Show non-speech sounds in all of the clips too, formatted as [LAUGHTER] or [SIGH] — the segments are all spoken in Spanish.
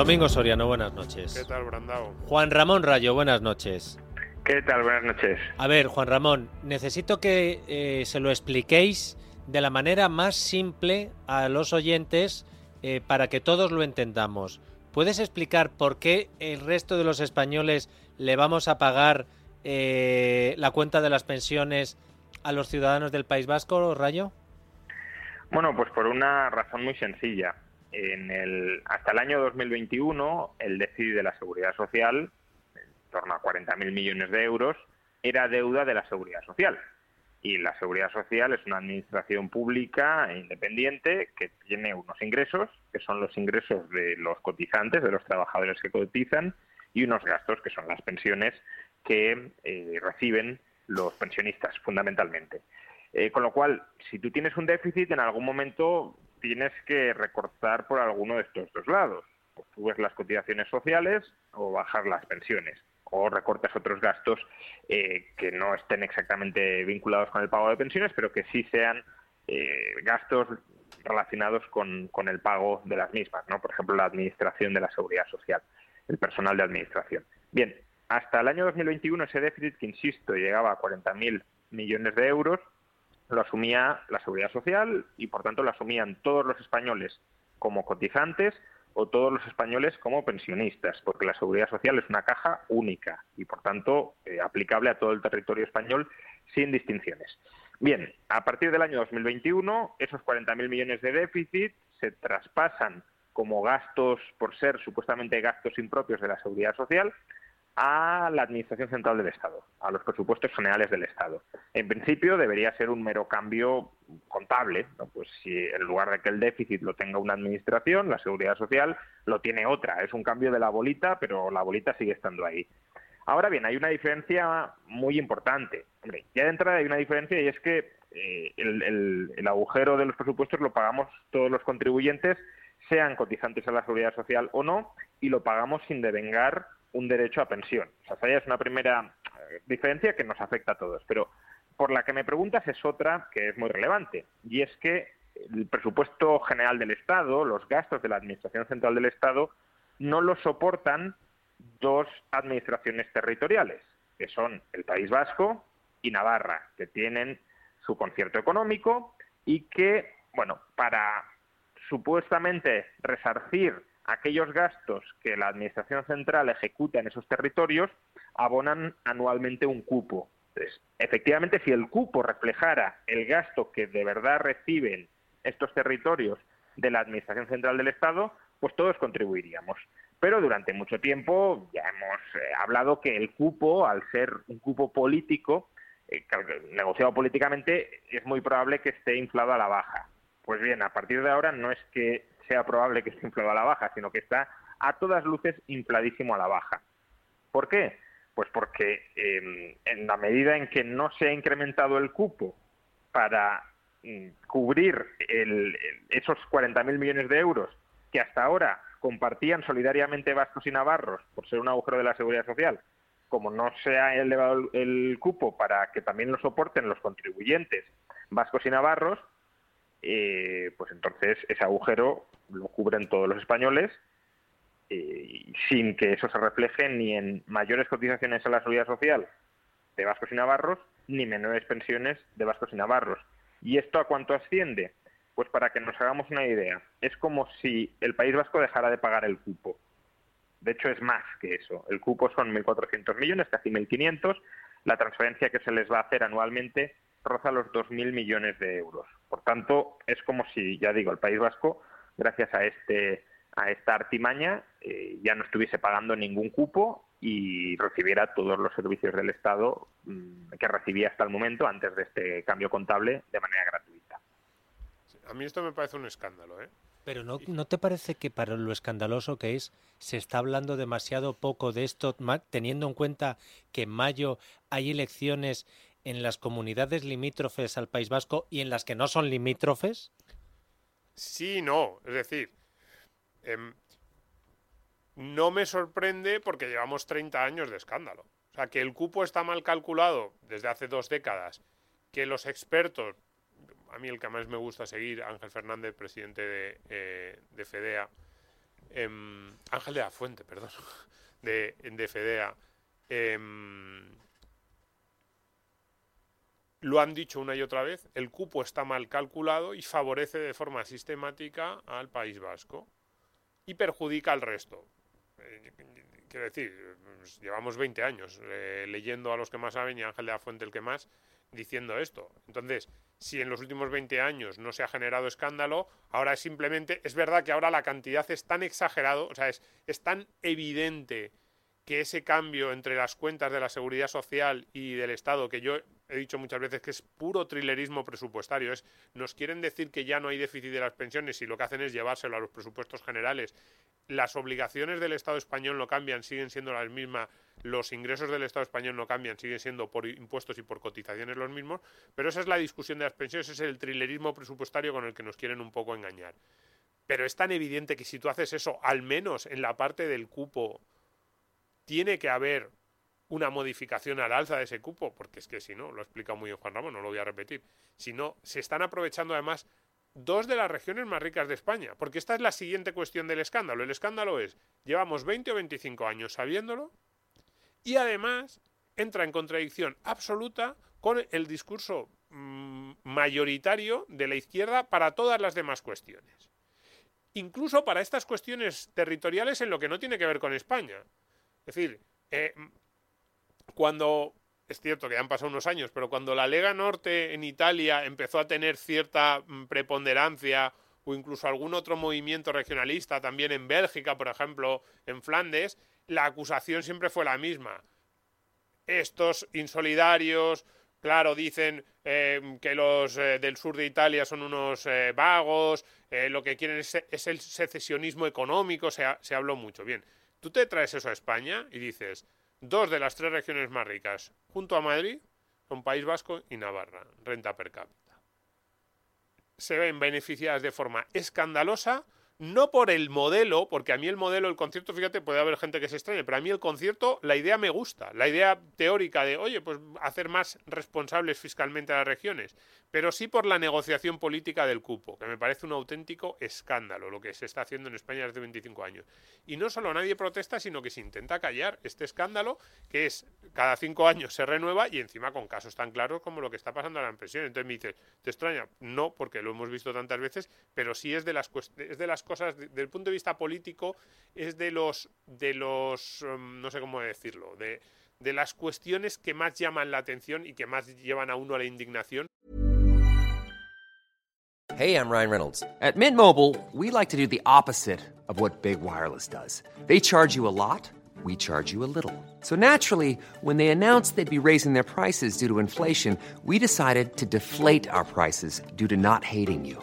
Domingo Soriano, buenas noches. ¿Qué tal, Brandao? Juan Ramón Rayo, buenas noches. ¿Qué tal? Buenas noches. A ver, Juan Ramón, necesito que eh, se lo expliquéis de la manera más simple a los oyentes eh, para que todos lo entendamos. ¿Puedes explicar por qué el resto de los españoles le vamos a pagar eh, la cuenta de las pensiones a los ciudadanos del País Vasco, Rayo? Bueno, pues por una razón muy sencilla. En el, hasta el año 2021, el déficit de la seguridad social, en torno a 40.000 millones de euros, era deuda de la seguridad social. Y la seguridad social es una administración pública e independiente que tiene unos ingresos, que son los ingresos de los cotizantes, de los trabajadores que cotizan, y unos gastos, que son las pensiones que eh, reciben los pensionistas, fundamentalmente. Eh, con lo cual, si tú tienes un déficit, en algún momento tienes que recortar por alguno de estos dos lados. O subes las cotizaciones sociales o bajar las pensiones. O recortas otros gastos eh, que no estén exactamente vinculados con el pago de pensiones, pero que sí sean eh, gastos relacionados con, con, el pago de las mismas, ¿no? Por ejemplo, la administración de la seguridad social, el personal de administración. Bien, hasta el año 2021 ese déficit, que insisto, llegaba a 40.000 millones de euros, lo asumía la seguridad social y por tanto lo asumían todos los españoles como cotizantes o todos los españoles como pensionistas, porque la seguridad social es una caja única y por tanto eh, aplicable a todo el territorio español sin distinciones. Bien, a partir del año 2021 esos 40.000 millones de déficit se traspasan como gastos por ser supuestamente gastos impropios de la seguridad social a la Administración Central del Estado, a los presupuestos generales del Estado. En principio debería ser un mero cambio contable, pues si en lugar de que el déficit lo tenga una administración, la Seguridad Social lo tiene otra. Es un cambio de la bolita, pero la bolita sigue estando ahí. Ahora bien, hay una diferencia muy importante. Hombre, ya de entrada hay una diferencia y es que eh, el, el agujero de los presupuestos lo pagamos todos los contribuyentes, sean cotizantes a la Seguridad Social o no, y lo pagamos sin devengar un derecho a pensión. O sea, esa es una primera eh, diferencia que nos afecta a todos. Pero por la que me preguntas es otra que es muy relevante. Y es que el presupuesto general del Estado, los gastos de la Administración Central del Estado, no lo soportan dos administraciones territoriales, que son el País Vasco y Navarra, que tienen su concierto económico y que, bueno, para supuestamente resarcir aquellos gastos que la Administración Central ejecuta en esos territorios abonan anualmente un cupo. Entonces, efectivamente, si el cupo reflejara el gasto que de verdad reciben estos territorios de la Administración Central del Estado, pues todos contribuiríamos. Pero durante mucho tiempo ya hemos eh, hablado que el cupo, al ser un cupo político, eh, negociado políticamente, es muy probable que esté inflado a la baja. Pues bien, a partir de ahora no es que sea probable que esté inflado a la baja, sino que está a todas luces infladísimo a la baja. ¿Por qué? Pues porque em, en la medida en que no se ha incrementado el cupo para mm, cubrir esos 40.000 millones de euros que hasta ahora compartían solidariamente vascos y navarros por ser un agujero de la seguridad social, como no se ha elevado el cupo para que también lo soporten los contribuyentes vascos y navarros, eh, pues entonces ese agujero lo cubren todos los españoles eh, sin que eso se refleje ni en mayores cotizaciones a la seguridad social de vascos y navarros, ni menores pensiones de vascos y navarros. ¿Y esto a cuánto asciende? Pues para que nos hagamos una idea, es como si el País Vasco dejara de pagar el cupo. De hecho, es más que eso. El cupo son 1.400 millones, casi 1.500. La transferencia que se les va a hacer anualmente roza los 2.000 millones de euros. Por tanto, es como si, ya digo, el País Vasco, gracias a este a esta artimaña, eh, ya no estuviese pagando ningún cupo y recibiera todos los servicios del Estado mm, que recibía hasta el momento antes de este cambio contable de manera gratuita. A mí esto me parece un escándalo, ¿eh? Pero no, ¿no te parece que para lo escandaloso que es, se está hablando demasiado poco de esto, teniendo en cuenta que en mayo hay elecciones en las comunidades limítrofes al País Vasco y en las que no son limítrofes? Sí, no. Es decir, em, no me sorprende porque llevamos 30 años de escándalo. O sea, que el cupo está mal calculado desde hace dos décadas, que los expertos, a mí el que más me gusta seguir, Ángel Fernández, presidente de, eh, FEDEA, em, Ángel de la Fuente, perdón, [LAUGHS] de, de FEDEA, em, lo han dicho una y otra vez, el cupo está mal calculado y favorece de forma sistemática al País Vasco y perjudica al resto. Eh, quiero decir, pues, llevamos 20 años eh, leyendo a los que más saben y Ángel de la Fuente el que más diciendo esto. Entonces, si en los últimos 20 años no se ha generado escándalo, ahora es simplemente, es verdad que ahora la cantidad es tan exagerado, o sea, es, es tan evidente que ese cambio entre las cuentas de la seguridad social y del Estado, que yo he dicho muchas veces que es puro trilerismo presupuestario, es nos quieren decir que ya no hay déficit de las pensiones y lo que hacen es llevárselo a los presupuestos generales. Las obligaciones del Estado español no cambian, siguen siendo las mismas, los ingresos del Estado español no cambian, siguen siendo por impuestos y por cotizaciones los mismos, pero esa es la discusión de las pensiones, es el trilerismo presupuestario con el que nos quieren un poco engañar. Pero es tan evidente que si tú haces eso, al menos en la parte del cupo tiene que haber una modificación al alza de ese cupo, porque es que si no, lo ha explicado muy bien Juan Ramón, no lo voy a repetir, si no, se están aprovechando además dos de las regiones más ricas de España, porque esta es la siguiente cuestión del escándalo. El escándalo es, llevamos 20 o 25 años sabiéndolo, y además entra en contradicción absoluta con el discurso mm, mayoritario de la izquierda para todas las demás cuestiones. Incluso para estas cuestiones territoriales en lo que no tiene que ver con España. Es decir, eh, cuando es cierto que han pasado unos años, pero cuando la Lega Norte en Italia empezó a tener cierta mm, preponderancia o incluso algún otro movimiento regionalista, también en Bélgica, por ejemplo, en Flandes, la acusación siempre fue la misma. Estos insolidarios, claro, dicen eh, que los eh, del sur de Italia son unos vagos, lo que quieren es, el secesionismo económico, se habló mucho. Bien, Tú te traes eso a España y dices, dos de las tres regiones más ricas, junto a Madrid, son País Vasco y Navarra, renta per cápita. Se ven beneficiadas de forma escandalosa no por el modelo, porque a mí el modelo, el concierto, fíjate, puede haber gente que se extrañe, pero a mí el concierto, la idea me gusta, la idea teórica de, oye, pues hacer más responsables fiscalmente a las regiones, pero sí por la negociación política del cupo, que me parece un auténtico escándalo lo que se está haciendo en España desde 25 años. Y no solo nadie protesta, sino que se intenta callar este escándalo, que es cada cinco años se renueva y encima con casos tan claros como lo que está pasando en la impresión. Entonces me dices, ¿te extraña? No, porque lo hemos visto tantas veces, pero sí es de las, es de las cosas, el punto de vista político, es de los, de los, um, no sé cómo decirlo, de, de las cuestiones que más llaman la atención y que más llevan a uno a la indignación. Hey, I'm Ryan Reynolds. At Mint Mobile, we like to do the opposite of what Big Wireless does. They charge you a lot, we charge you a little. So naturally, when they announced they'd be raising their prices due to inflation, we decided to deflate our prices due to not hating you.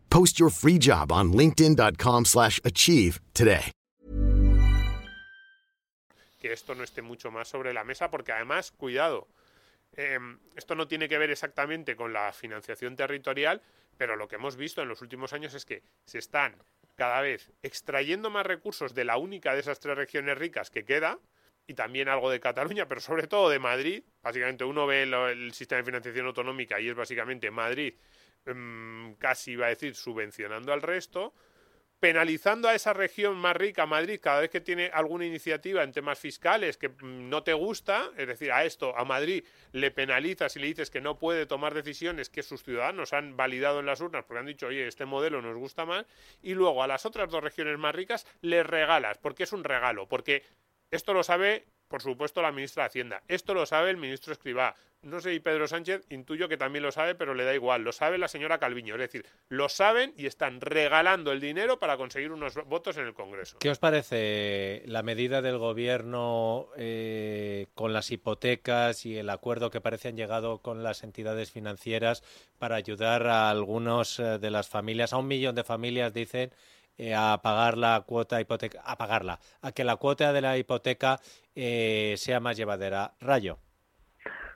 Post your free job on linkedin.com/achieve slash achieve today. que esto no esté mucho más sobre la mesa, porque además, cuidado, em, esto no tiene que ver exactamente con la financiación territorial, pero lo que hemos visto en los últimos años es que se están cada vez extrayendo más recursos de la única de esas tres regiones ricas que queda, y también algo de Cataluña, pero sobre todo de Madrid. Básicamente uno ve el sistema de financiación autonómica y es básicamente Madrid em, casi iba a decir subvencionando al resto penalizando a esa región más rica, Madrid, cada vez que tiene alguna iniciativa en temas fiscales que mm, no te gusta, es decir, a esto, a Madrid, le penalizas y le dices que no puede tomar decisiones que sus ciudadanos han validado en las urnas porque han dicho, oye, este modelo nos gusta más, y luego a las otras dos regiones más ricas les regalas, porque es un regalo, porque esto lo sabe, por supuesto, la ministra de Hacienda, esto lo sabe el ministro Escribá, no sé, y Pedro Sánchez intuyo que también lo sabe, pero le da igual. Lo sabe la señora Calviño. Es decir, lo saben y están regalando el dinero para conseguir unos votos en el Congreso. ¿Qué os parece la medida del gobierno eh, con las hipotecas y el acuerdo que parece han llegado con las entidades financieras para ayudar a algunos eh, de las familias, a un millón de familias, dicen, eh, a pagar la cuota hipoteca, a pagarla, a que la cuota de la hipoteca sea más llevadera? Rayo.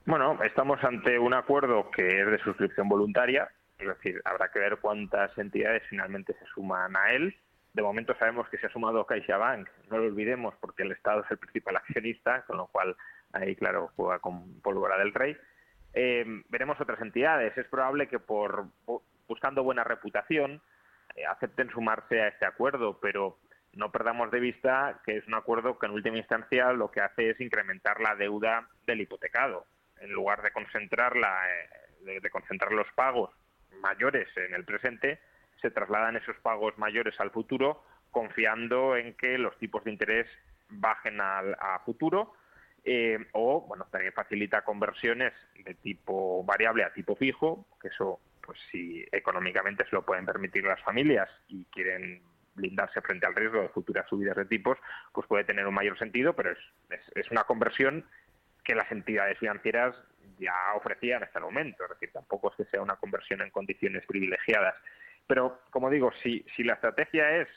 Bueno, estamos ante un acuerdo que es de suscripción voluntaria, es decir, habrá que ver cuántas entidades finalmente se suman a él. De momento sabemos que se ha sumado CaixaBank, no lo olvidemos porque el Estado es el principal accionista, con lo cual ahí, claro, juega con pólvora del rey. Eh, veremos otras entidades. Es probable que por buscando buena reputación eh, acepten sumarse a este acuerdo, pero no perdamos de vista que es un acuerdo que en última instancia lo que hace es incrementar la deuda del hipotecado en lugar de concentrar, la, eh, de, concentrar los pagos mayores en el presente, se trasladan esos pagos mayores al futuro, confiando en que los tipos de interés bajen al, a futuro. Eh, o, bueno, también facilita conversiones de tipo variable a tipo fijo, que eso, pues si económicamente se lo pueden permitir las familias y quieren blindarse frente al riesgo de futuras subidas de tipos, pues puede tener un mayor sentido, pero es, es una conversión que las entidades financieras ya ofrecían hasta el momento. Es decir, tampoco es que sea una conversión en condiciones privilegiadas. Pero, como digo, si, si la estrategia es,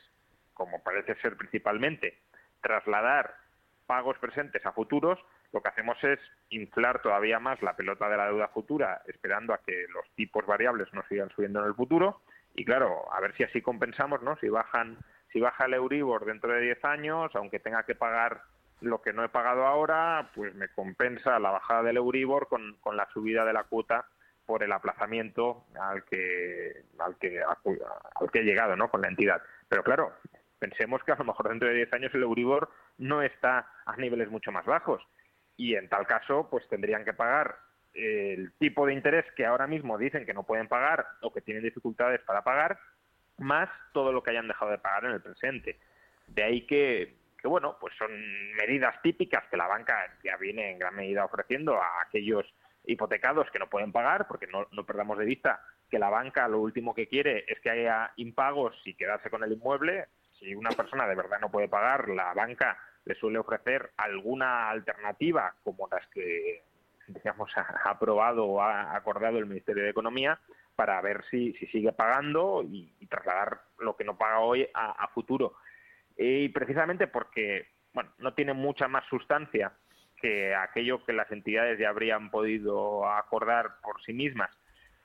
como parece ser principalmente, trasladar pagos presentes a futuros, lo que hacemos es inflar todavía más la pelota de la deuda futura, esperando a que los tipos variables no sigan subiendo en el futuro. Y claro, a ver si así compensamos, ¿no? Si bajan, si baja el Euribor dentro de 10 años, aunque tenga que pagar lo que no he pagado ahora, pues me compensa la bajada del Euribor con, con la subida de la cuota por el aplazamiento al que, al que, al que he llegado ¿no? con la entidad. Pero claro, pensemos que a lo mejor dentro de 10 años el Euribor no está a niveles mucho más bajos y en tal caso pues tendrían que pagar el tipo de interés que ahora mismo dicen que no pueden pagar o que tienen dificultades para pagar más todo lo que hayan dejado de pagar en el presente. De ahí que que bueno, pues son medidas típicas que la banca ya viene en gran medida ofreciendo a aquellos hipotecados que no pueden pagar, porque no, no perdamos de vista que la banca lo último que quiere es que haya impagos y quedarse con el inmueble. Si una persona de verdad no puede pagar, la banca le suele ofrecer alguna alternativa como las que digamos ha aprobado o ha acordado el Ministerio de Economía para ver si, si sigue pagando y, trasladar lo que no paga hoy a futuro. Y precisamente porque bueno, no tiene mucha más sustancia que aquello que las entidades ya habrían podido acordar por sí mismas,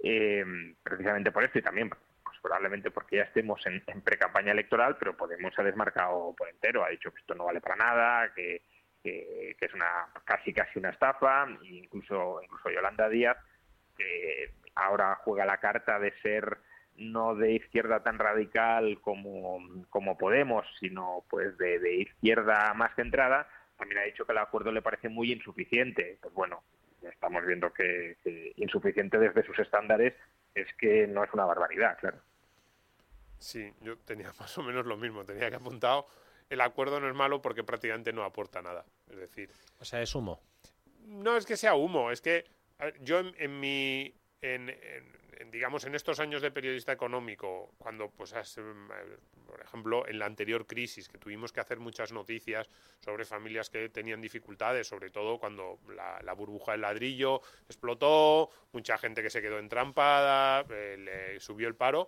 eh, precisamente por esto y también probablemente porque ya estemos en, pre-campaña electoral, pero Podemos ha desmarcado por entero, ha dicho que esto no vale para nada, que, que, es una casi casi una estafa, incluso incluso Yolanda Díaz, que ahora juega la carta de ser no de izquierda tan radical como, como Podemos, sino pues de, izquierda más centrada, también ha dicho que el acuerdo le parece muy insuficiente. Pues bueno, estamos viendo que, insuficiente desde sus estándares es que no es una barbaridad, claro. Sí, yo tenía [LAUGHS] más o menos lo mismo, tenía que apuntado, el acuerdo no es malo porque prácticamente no aporta nada, es decir... O sea, es humo. No es que sea humo, es que yo en, mi... en, digamos, en estos años de periodista económico, cuando, pues, em, por ejemplo, en la anterior crisis, que tuvimos que hacer muchas noticias sobre familias que tenían dificultades, sobre todo cuando la, burbuja del ladrillo explotó, mucha gente que se quedó entrampada, eh, le subió el paro.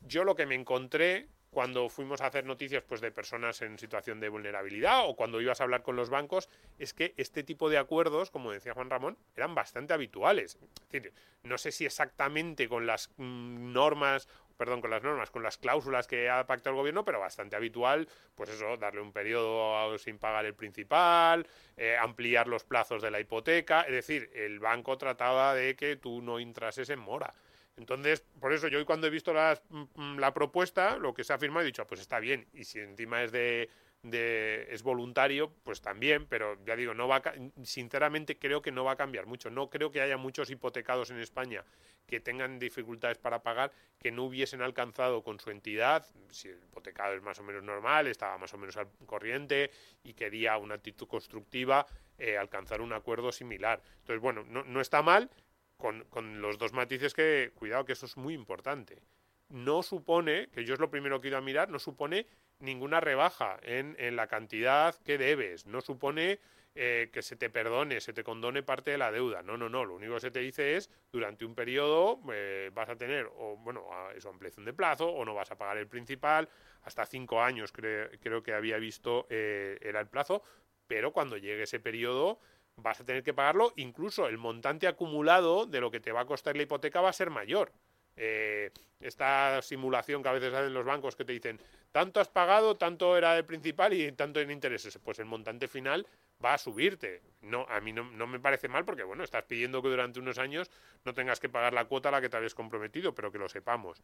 Yo lo que me encontré cuando fuimos a hacer noticias pues de personas en situación de vulnerabilidad o cuando ibas a hablar con los bancos es que este tipo de acuerdos, como decía Juan Ramón, eran bastante habituales. Es decir, no sé si exactamente con las mm, normas perdón, con las normas, con las cláusulas que ha pactado el gobierno, pero bastante habitual, pues eso, darle un periodo sin pagar el principal, eh, ampliar los plazos de la hipoteca, es decir, el banco trataba de que tú no entrases en mora. Entonces, por eso yo hoy cuando he visto mm, mm, la propuesta, lo que se ha firmado, he dicho, ah, pues está bien. Y si encima es de, es voluntario, pues también, pero ya digo, no va sinceramente creo que no va a cambiar mucho. No creo que haya muchos hipotecados en España que tengan dificultades para pagar, que no hubiesen alcanzado con su entidad, si el hipotecado es más o menos normal, estaba más o menos al corriente y quería una actitud constructiva, eh, alcanzar un acuerdo similar. Entonces, bueno, no, no está mal, con, con, los dos matices que, cuidado, que eso es muy importante. No supone, que yo es lo primero que he ido a mirar, no supone ninguna rebaja en, en la cantidad que debes, no supone eh, que se te perdone, se te condone parte de la deuda. No, no, no. Lo único que se te dice es durante un periodo eh, vas a tener, o bueno, eso, ampliación de plazo, o no vas a pagar el principal. Hasta cinco años creo que había visto eh, era el plazo, pero cuando llegue ese periodo vas a tener que pagarlo, incluso el montante acumulado de lo que te va a costar la hipoteca va a ser mayor. Eh, esta simulación que a veces hacen los bancos que te dicen, tanto has pagado, tanto era el principal y tanto en intereses, pues el montante final va a subirte. No, a mí no, me parece mal porque, bueno, estás pidiendo que durante unos años no tengas que pagar la cuota a la que te habías comprometido, pero que lo sepamos.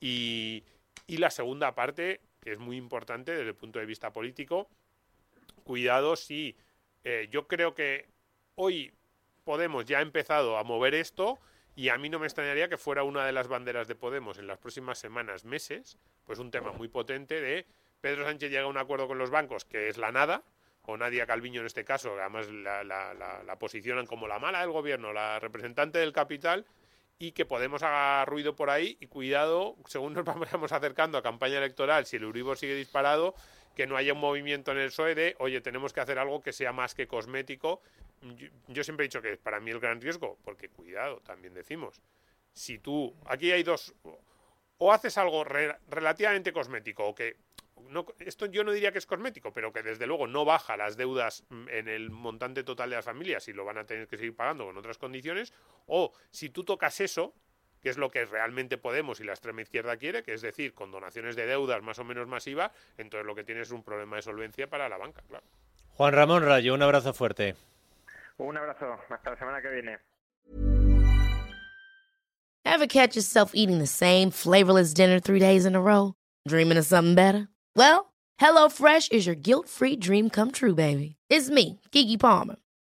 Y, la segunda parte, que es muy importante desde el punto de vista político, cuidado si eh, yo creo que hoy Podemos ya ha empezado a mover esto y a mí no me extrañaría que fuera una de las banderas de Podemos en las próximas semanas, meses, pues un tema muy potente de Pedro Sánchez llega a un acuerdo con los bancos, que es la nada, o Nadia Calviño en este caso, además la, la, la, posicionan como la mala del gobierno, la representante del capital, y que Podemos haga ruido por ahí y cuidado, según nos [LAUGHS] vamos acercando a campaña electoral, si el Uribor sigue disparado, que no haya un movimiento en el PSOE de, oye, tenemos que hacer algo que sea más que cosmético. Yo, siempre he dicho que es para mí el gran riesgo, porque cuidado, también decimos, si tú, aquí hay dos, o haces algo relativamente cosmético, o que, esto yo no diría que es cosmético, pero que desde luego no baja las deudas en el montante total de las familias y lo van a tener que seguir pagando con otras condiciones, o si tú tocas eso, que es lo que realmente Podemos y la extrema izquierda quiere, que es decir, con donaciones de deudas más o menos masivas, entonces lo que tiene es un problema de solvencia para la banca, claro. Juan Ramón Rayo, un abrazo fuerte. Un abrazo, hasta la semana que viene. Ever catch yourself eating the same flavorless dinner three days in a row? Dreaming of something better? Well, HelloFresh is your guilt-free dream come true, baby. It's me, Kiki Palmer.